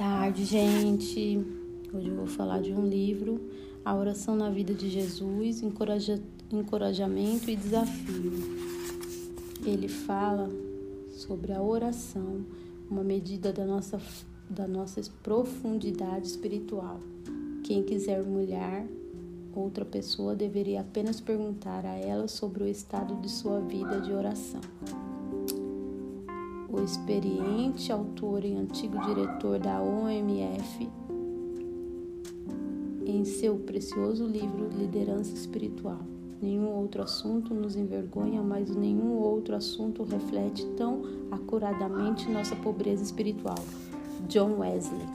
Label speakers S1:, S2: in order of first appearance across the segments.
S1: tarde, gente. Hoje eu vou falar de um livro, A Oração na Vida de Jesus, encoraja, Encorajamento e Desafio. Ele fala sobre a oração, uma medida da nossa, da nossa profundidade espiritual. Quem quiser molhar outra pessoa deveria apenas perguntar a ela sobre o estado de sua vida de oração o experiente autor e antigo diretor da OMF, em seu precioso livro Liderança Espiritual. Nenhum outro assunto nos envergonha, mas nenhum outro assunto reflete tão acuradamente nossa pobreza espiritual. John Wesley.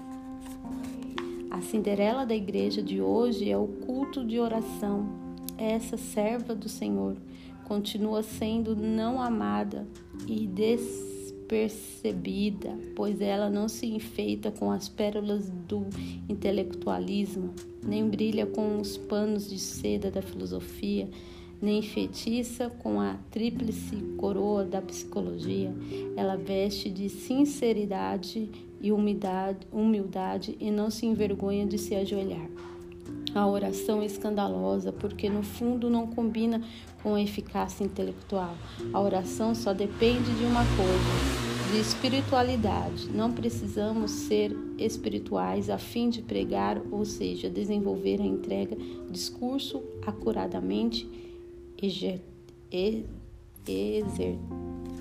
S1: A Cinderela da igreja de hoje é o culto de oração. Essa serva do Senhor continua sendo não amada e des percebida, pois ela não se enfeita com as pérolas do intelectualismo, nem brilha com os panos de seda da filosofia, nem feitiça com a tríplice coroa da psicologia. Ela veste de sinceridade e humildade, humildade e não se envergonha de se ajoelhar. A oração escandalosa porque, no fundo, não combina com a eficácia intelectual. A oração só depende de uma coisa, de espiritualidade. Não precisamos ser espirituais a fim de pregar, ou seja, desenvolver a entrega, discurso acuradamente, exer, exer,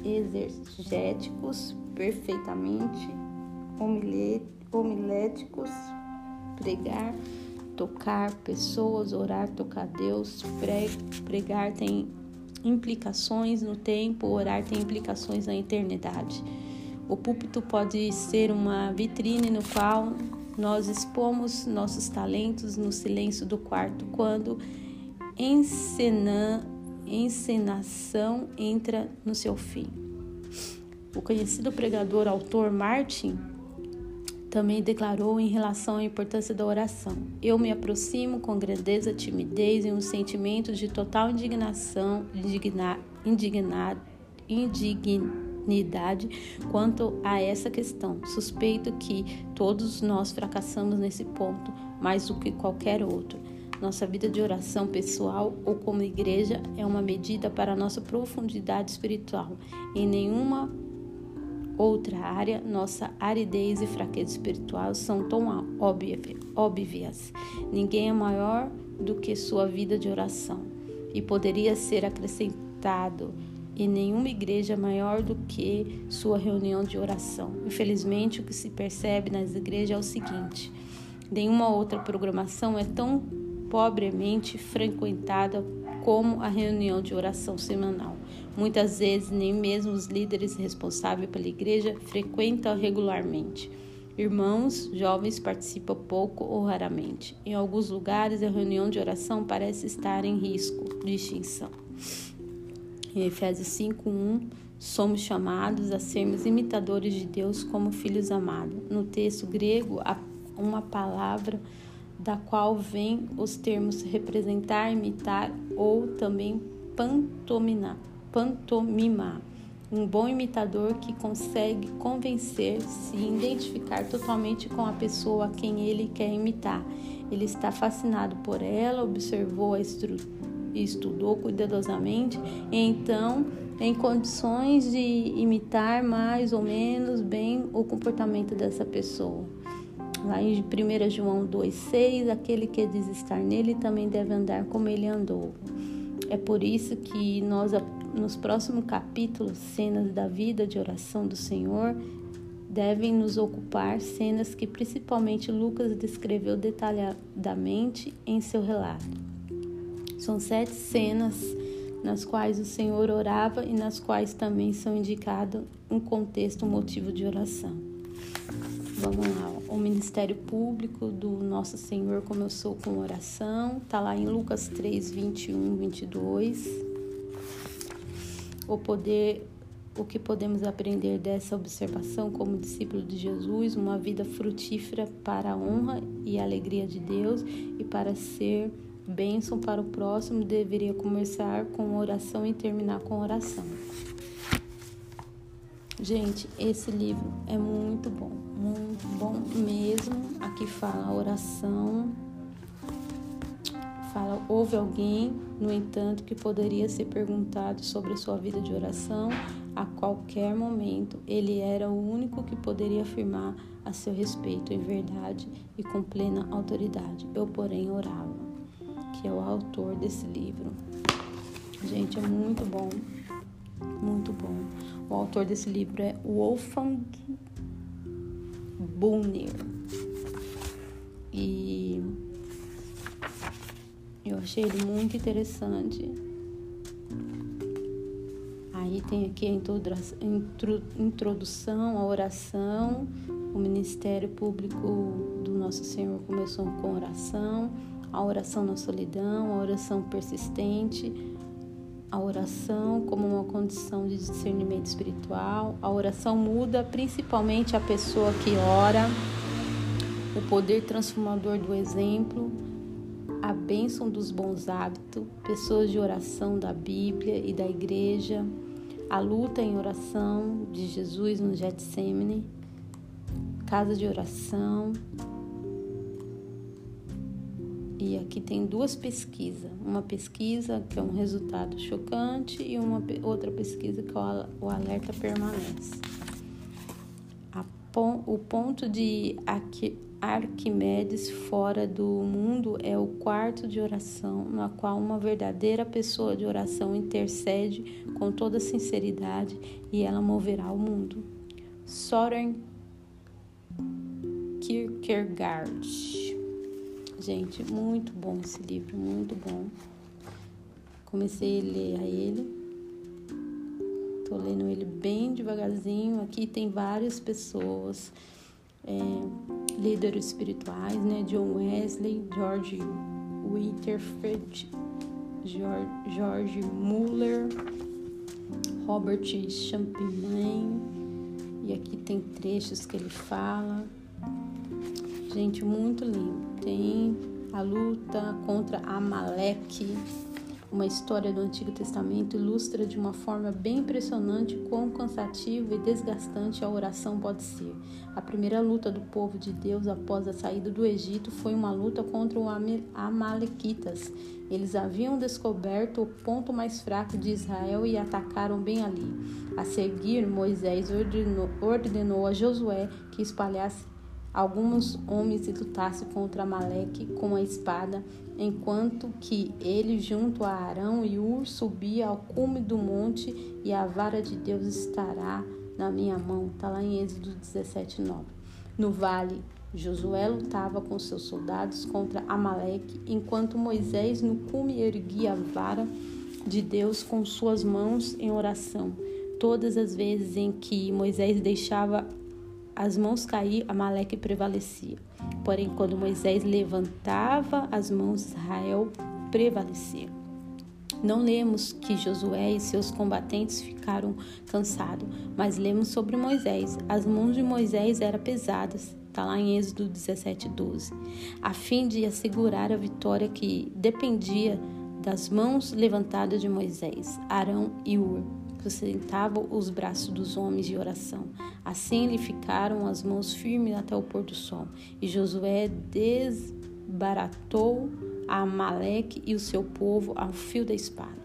S1: exergéticos, perfeitamente, homiléticos, pregar tocar pessoas, orar, tocar Deus, pregar tem implicações no tempo, orar tem implicações na eternidade. O púlpito pode ser uma vitrine no qual nós expomos nossos talentos no silêncio do quarto quando encena, encenação entra no seu fim. O conhecido pregador autor Martin também declarou em relação à importância da oração: Eu me aproximo com grandeza, timidez e um sentimento de total indignação, indigna, indigna, indignidade quanto a essa questão. Suspeito que todos nós fracassamos nesse ponto, mais do que qualquer outro. Nossa vida de oração pessoal ou como igreja é uma medida para a nossa profundidade espiritual. Em nenhuma outra área, nossa aridez e fraqueza espiritual são tão óbvias. Ninguém é maior do que sua vida de oração e poderia ser acrescentado e nenhuma igreja é maior do que sua reunião de oração. Infelizmente, o que se percebe nas igrejas é o seguinte: nenhuma outra programação é tão pobremente frequentada como a reunião de oração semanal. Muitas vezes, nem mesmo os líderes responsáveis pela igreja frequentam regularmente. Irmãos jovens participam pouco ou raramente. Em alguns lugares, a reunião de oração parece estar em risco de extinção. Em Efésios 5:1, somos chamados a sermos imitadores de Deus como filhos amados. No texto grego, uma palavra da qual vem os termos representar, imitar ou também pantominar pantomima, um bom imitador que consegue convencer-se e identificar totalmente com a pessoa a quem ele quer imitar. Ele está fascinado por ela, observou e estudou cuidadosamente, então em condições de imitar mais ou menos bem o comportamento dessa pessoa. Lá em 1 João 2,6, aquele que diz estar nele também deve andar como ele andou. É por isso que nós nos próximos capítulos, cenas da vida de oração do Senhor, devem nos ocupar cenas que principalmente Lucas descreveu detalhadamente em seu relato. São sete cenas nas quais o Senhor orava e nas quais também são indicados um contexto, um motivo de oração. Vamos lá, o ministério público do nosso Senhor começou com oração, está lá em Lucas 3, 21, 22 o poder, o que podemos aprender dessa observação como discípulo de Jesus, uma vida frutífera para a honra e alegria de Deus e para ser bênção para o próximo, deveria começar com oração e terminar com oração. Gente, esse livro é muito bom, bom mesmo. Aqui fala a oração, fala houve alguém, no entanto, que poderia ser perguntado sobre a sua vida de oração a qualquer momento. Ele era o único que poderia afirmar a seu respeito em verdade e com plena autoridade. Eu, porém, orava, que é o autor desse livro. Gente, é muito bom, muito bom. O autor desse livro é Wolfgang Bunner. E eu achei ele muito interessante. Aí tem aqui a introdução, a oração. O Ministério Público do Nosso Senhor começou com oração, a oração na solidão, a oração persistente, a oração como uma condição de discernimento espiritual. A oração muda principalmente a pessoa que ora, o poder transformador do exemplo, a bênção dos bons hábitos, pessoas de oração da Bíblia e da igreja, a luta em oração de Jesus no Getsemane, casa de oração, e aqui tem duas pesquisas. Uma pesquisa que é um resultado chocante e uma outra pesquisa que o alerta permanece. o ponto de Arquimedes fora do mundo é o quarto de oração, na qual uma verdadeira pessoa de oração intercede com toda sinceridade e ela moverá o mundo. Soren Kierkegaard Gente, muito bom esse livro, muito bom. Comecei a ler a ele. Tô lendo ele bem devagarzinho. Aqui tem várias pessoas, é, líderes espirituais, né? John Wesley, George Winterfeld, George, Muller, Robert Champagne. E aqui tem trechos que ele fala. Gente, muito lindo. Tem a luta contra Amaleque. Uma história do Antigo Testamento ilustra de uma forma bem impressionante quão cansativo e desgastante a oração pode ser. A primeira luta do povo de Deus após a saída do Egito foi uma luta contra os Amalequitas. Eles haviam descoberto o ponto mais fraco de Israel e atacaram bem ali. A seguir, Moisés ordenou, ordenou a Josué que espalhasse alguns homens e lutasse contra Amaleque com a espada, enquanto que ele junto a Arão e Ur subia ao cume do monte e a vara de Deus estará na minha mão. Está lá em Êxodo 17, 9. No vale, Josué lutava com seus soldados contra Amaleque, enquanto Moisés no cume erguia a vara de Deus com suas mãos em oração. Todas as vezes em que Moisés deixava as mãos caíam, Amaleque prevalecia. Porém, quando Moisés levantava as mãos, Israel prevalecia. Não lemos que Josué e seus combatentes ficaram cansados, mas lemos sobre Moisés. As mãos de Moisés eram pesadas, está lá em Êxodo 17, 12, a fim de assegurar a vitória que dependia das mãos levantadas de Moisés, Arão e Ur sustentava os braços dos homens de oração. Assim lhe ficaram as mãos firmes até o pôr do sol. E Josué desbaratou a Amaleque e o seu povo ao fio da espada.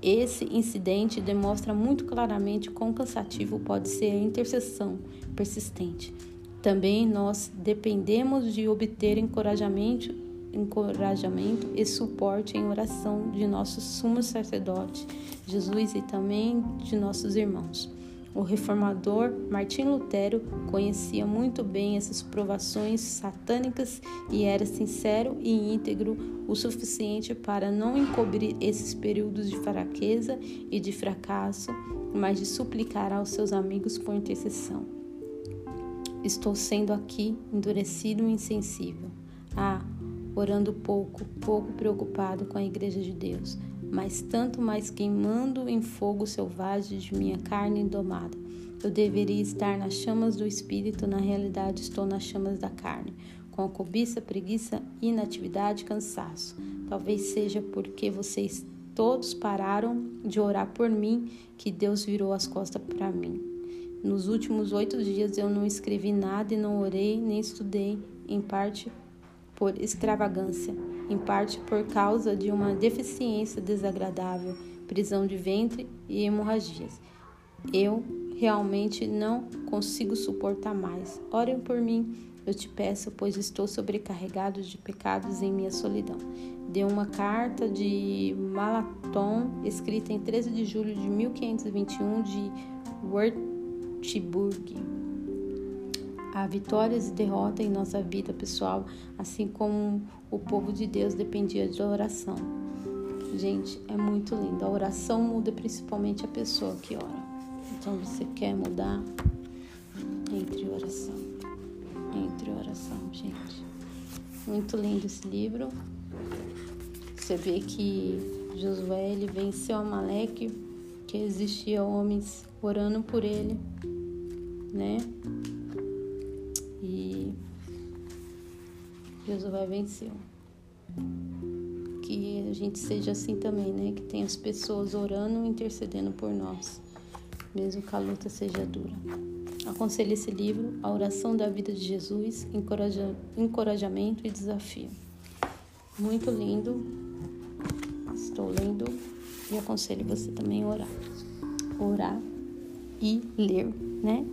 S1: Esse incidente demonstra muito claramente quão cansativo pode ser a intercessão persistente. Também nós dependemos de obter encorajamento encorajamento e suporte em oração de nosso sumo sacerdote, Jesus, e também de nossos irmãos. O reformador Martim Lutero conhecia muito bem essas provações satânicas e era sincero e íntegro o suficiente para não encobrir esses períodos de fraqueza e de fracasso, mas de suplicar aos seus amigos por intercessão. Estou sendo aqui endurecido e insensível. Ah, orando pouco, pouco preocupado com a igreja de Deus, mas tanto mais queimando em fogo selvagem de minha carne indomada. Eu deveria estar nas chamas do espírito, na realidade estou nas chamas da carne, com a cobiça, preguiça, inatividade cansaço. Talvez seja porque vocês todos pararam de orar por mim que Deus virou as costas para mim. Nos últimos oito dias eu não escrevi nada e não orei nem estudei, em parte por extravagância, em parte por causa de uma deficiência desagradável, prisão de ventre e hemorragias. Eu realmente não consigo suportar mais. Orem por mim, eu te peço, pois estou sobrecarregado de pecados em minha solidão. Deu uma carta de Malaton, escrita em 13 de julho de 1521, de Würzburg. Há vitórias e derrotas em nossa vida pessoal, assim como o povo de Deus dependia de oração. Gente, é muito lindo. A oração muda principalmente a pessoa que ora. Então, você quer mudar? Entre oração. Entre oração, gente. Muito lindo esse livro. Você vê que Josué ele venceu Amaleque, que existia homens orando por ele, né? Josué venceu. Que a gente seja assim também, né? Que tem as pessoas orando e intercedendo por nós, mesmo que a luta seja dura. Aconselho esse livro, A Oração da Vida de Jesus, encoraja, Encorajamento e Desafio. Muito lindo. Estou lendo e aconselho você também a orar. Orar e ler, né?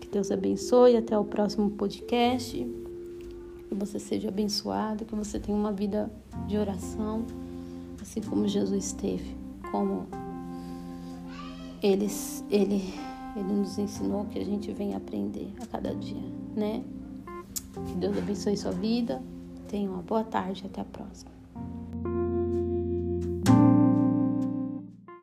S1: Que Deus abençoe. Até o próximo podcast. Que você seja abençoado, que você tenha uma vida de oração, assim como Jesus teve, como ele, ele, ele nos ensinou que a gente vem aprender a cada dia, né? Que Deus abençoe sua vida. Tenha uma boa tarde. Até a próxima.